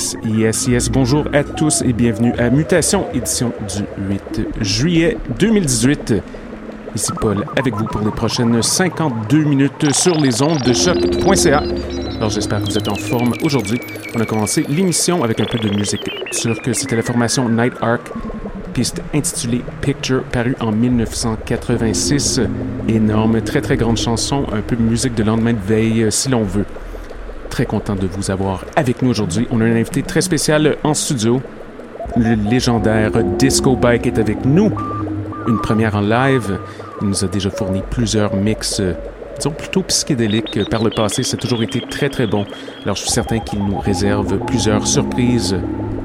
Yes, yes, yes. Bonjour à tous et bienvenue à Mutation, édition du 8 juillet 2018. Ici Paul avec vous pour les prochaines 52 minutes sur les ondes de choc.ca. Alors j'espère que vous êtes en forme aujourd'hui. On a commencé l'émission avec un peu de musique que C'était la formation Night Arc, piste intitulée Picture, parue en 1986. Énorme, très très grande chanson, un peu musique de lendemain de veille si l'on veut. Très content de vous avoir avec nous aujourd'hui. On a un invité très spécial en studio. Le légendaire Disco Bike est avec nous. Une première en live. Il nous a déjà fourni plusieurs mix, disons plutôt psychédéliques par le passé. Ça a toujours été très très bon. Alors je suis certain qu'il nous réserve plusieurs surprises.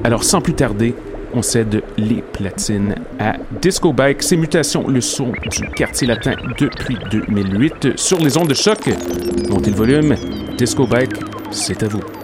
Alors sans plus tarder, on cède les platines à Disco Bike. Ces mutations, le son du quartier latin depuis 2008 sur les ondes de choc. Montez le volume. Disco Bike, c'est à vous.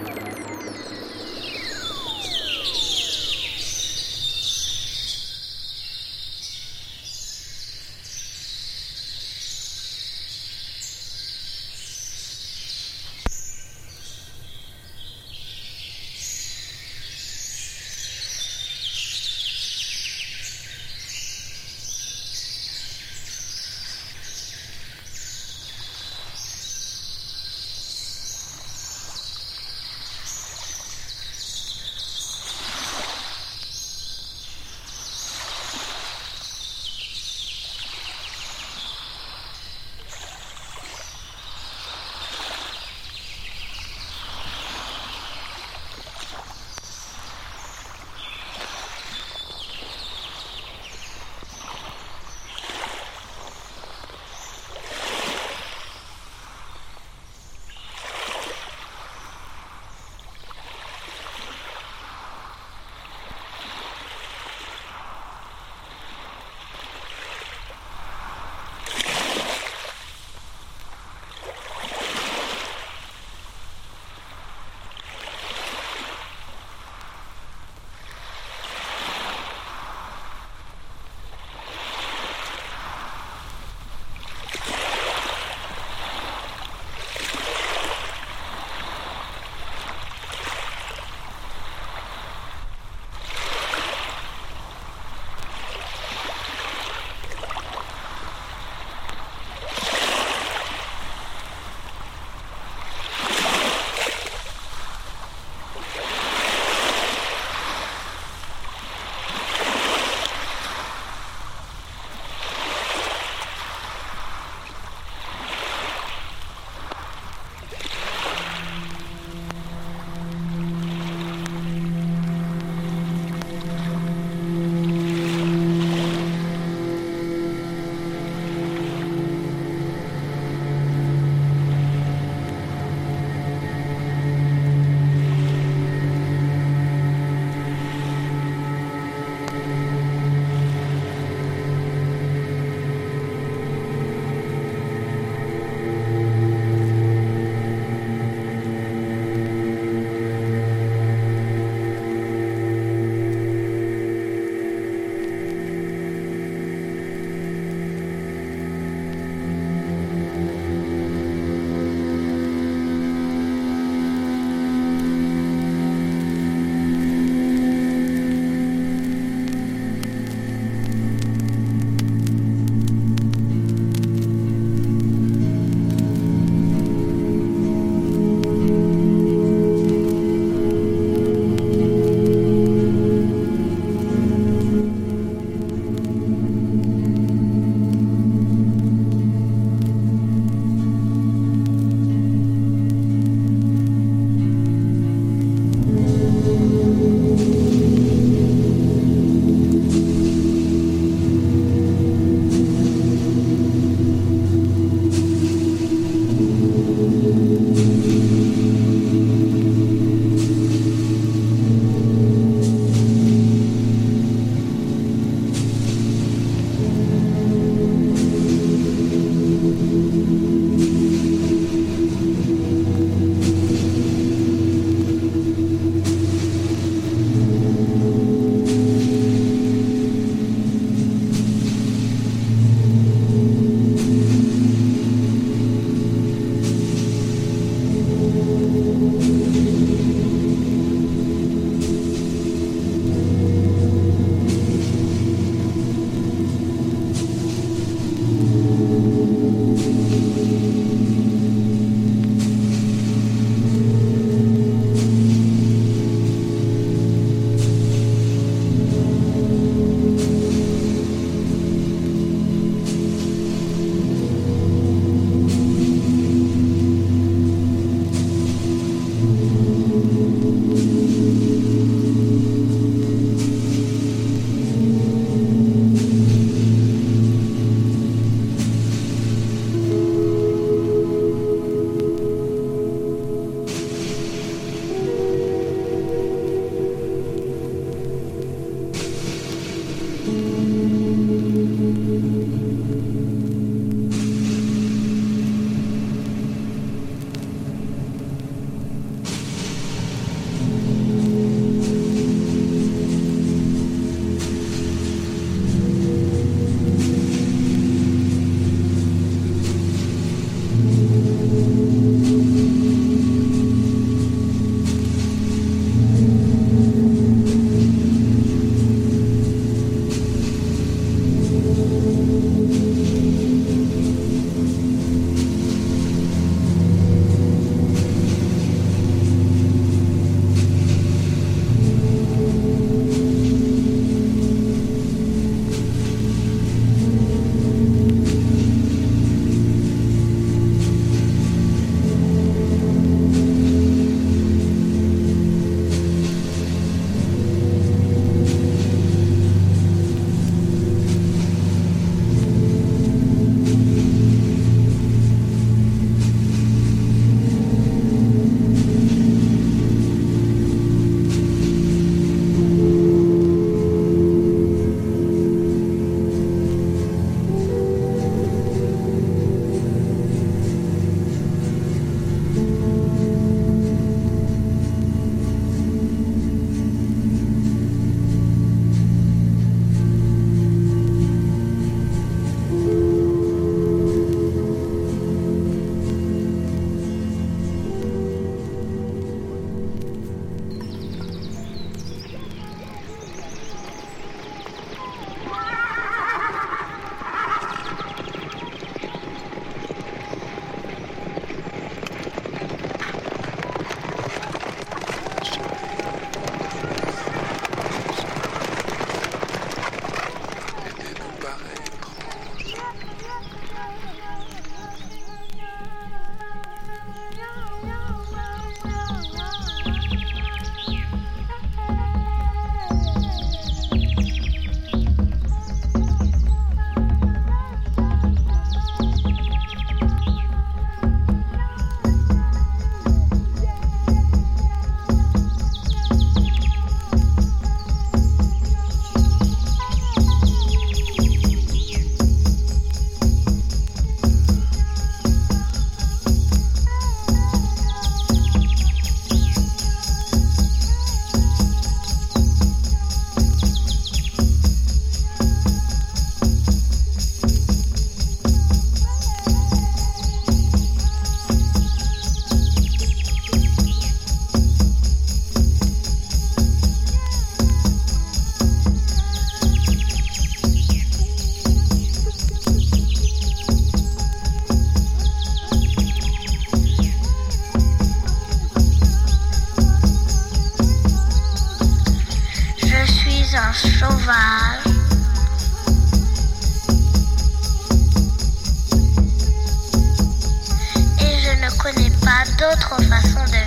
Jackson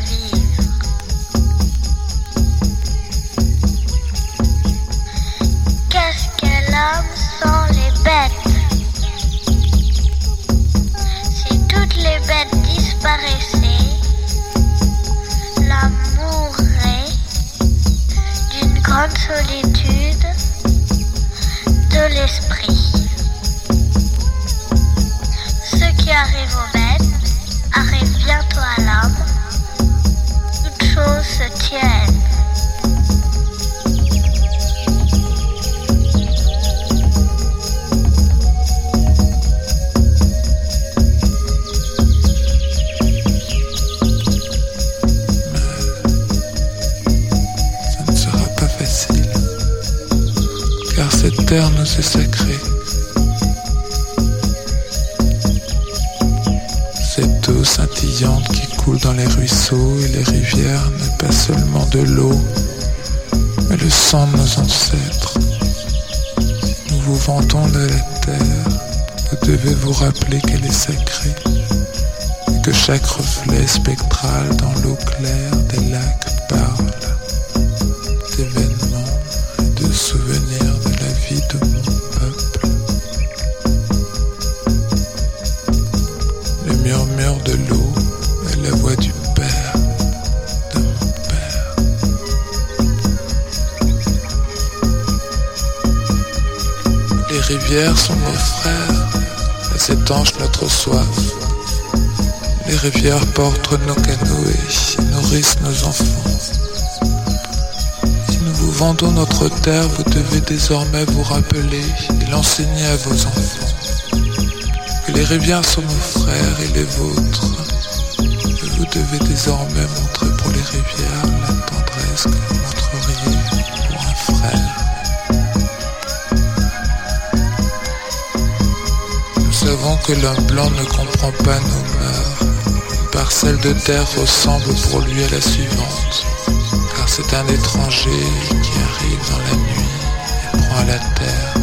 vous rappeler qu'elle est sacrée que chaque reflet spectral dans l'eau claire des lacs elles étanchent notre soif. Les rivières portent nos canoës et nourrissent nos enfants. Si nous vous vendons notre terre, vous devez désormais vous rappeler et l'enseigner à vos enfants. Que les rivières sont nos frères et les vôtres. Et vous devez désormais montrer pour les rivières savons que l'homme blanc ne comprend pas nos mœurs. Une parcelle de terre ressemble pour lui à la suivante car c'est un étranger qui arrive dans la nuit et prend à la terre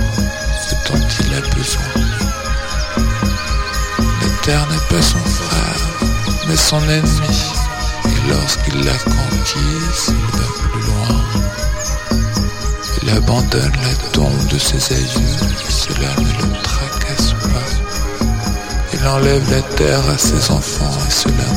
ce dont il a besoin. La terre n'est pas son frère, mais son ennemi, et lorsqu'il l'a conquise, il va plus loin. Il abandonne la tombe de ses aïeux, et cela ne le pas. Il enlève la terre à ses enfants, et cela ne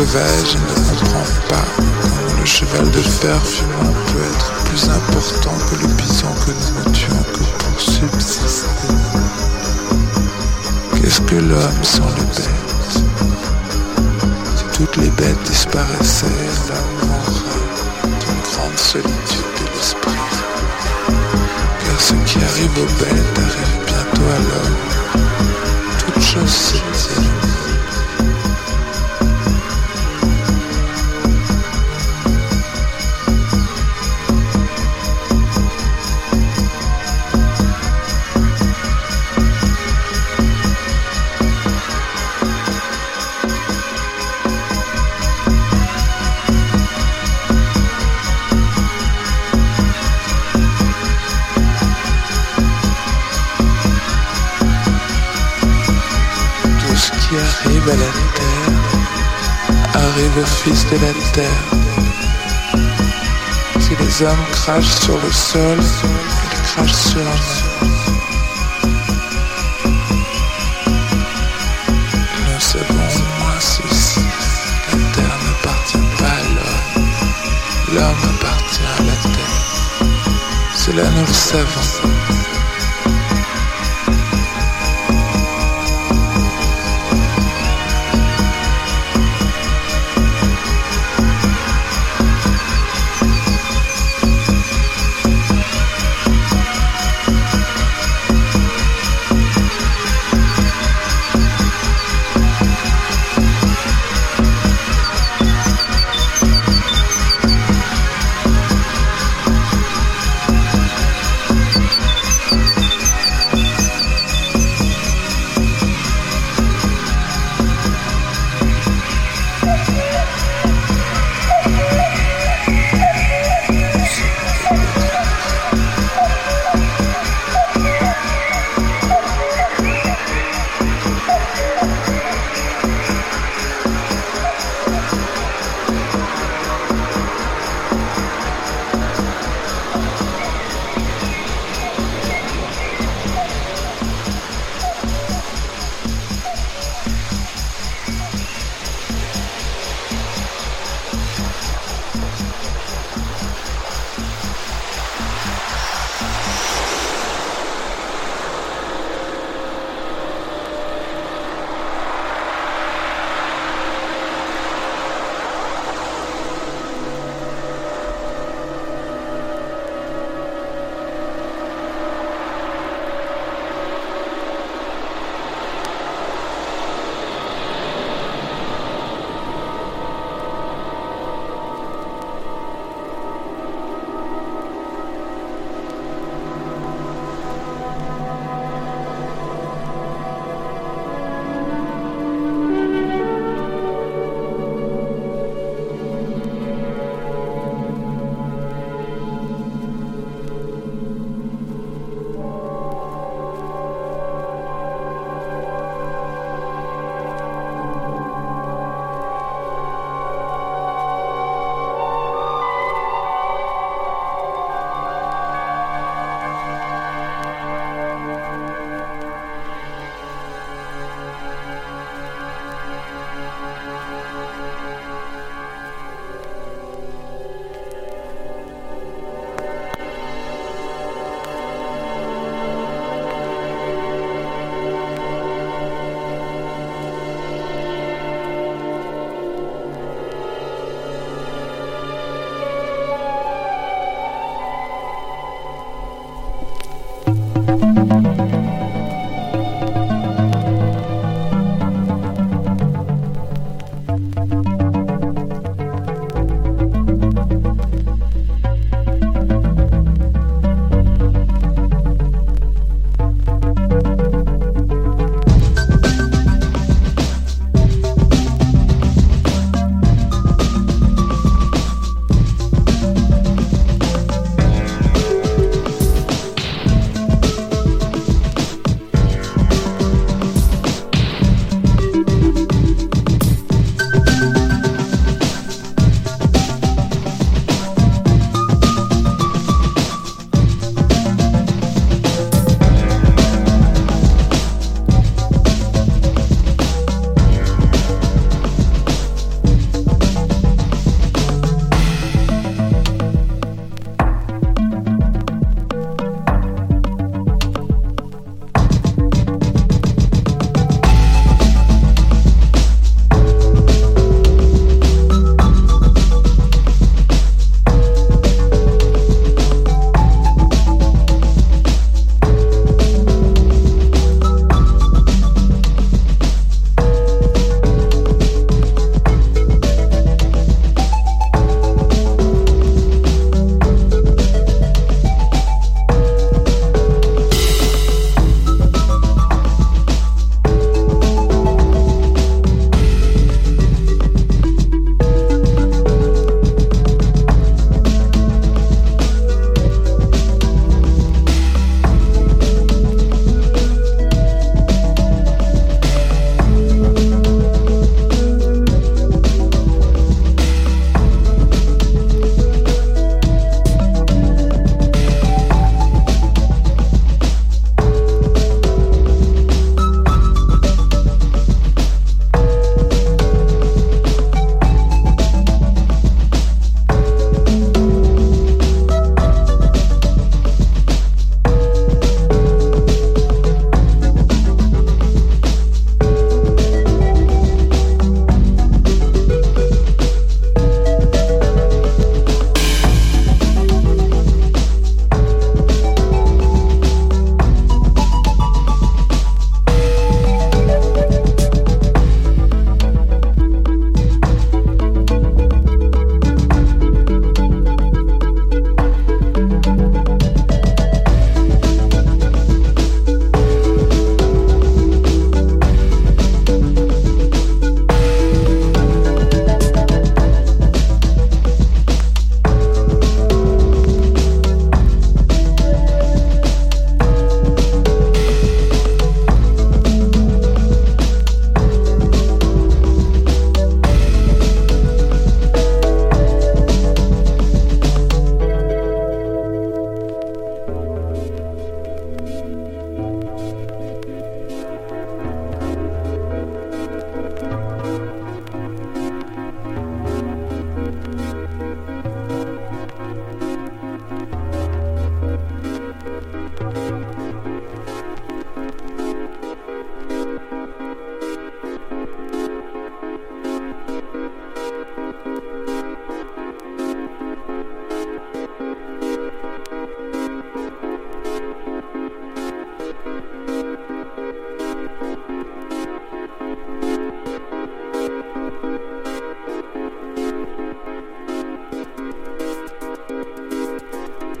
sauvage ne comprends pas le cheval de fer fumant peut être plus important que le bison que nous ne tuons que pour subsister. Qu'est-ce que l'homme sans les bêtes? Si toutes les bêtes disparaissaient, l'homme mourrait d'une grande solitude de l'esprit. Car ce qui arrive aux bêtes arrive bientôt à l'homme. Toute chose Si les hommes crachent sur le sol, ils crachent sur la mer. Nous savons au moins ceci. La terre n'appartient pas à l'homme. L'homme appartient à la terre. Cela nous le savons.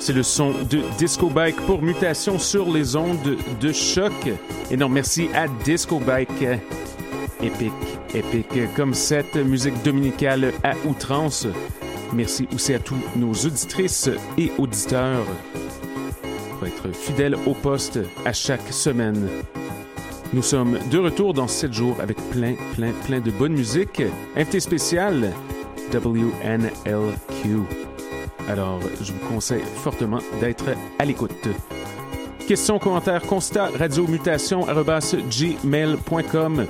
C'est le son de Disco Bike pour mutation sur les ondes de choc. Et non, merci à Disco Bike. Épique, épique, comme cette musique dominicale à outrance. Merci aussi à tous nos auditrices et auditeurs pour être fidèles au poste à chaque semaine. Nous sommes de retour dans 7 jours avec plein, plein, plein de bonne musique. Invité spécial, WNLQ. Alors, je vous conseille fortement d'être à l'écoute. Questions, commentaires, constats, radiomutation.gmail.com.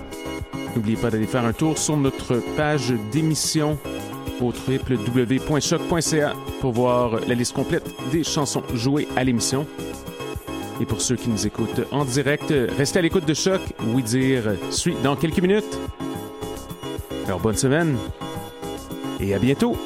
N'oubliez pas d'aller faire un tour sur notre page d'émission au www.choc.ca pour voir la liste complète des chansons jouées à l'émission. Et pour ceux qui nous écoutent en direct, restez à l'écoute de Choc. Oui dire suit dans quelques minutes. Alors bonne semaine et à bientôt.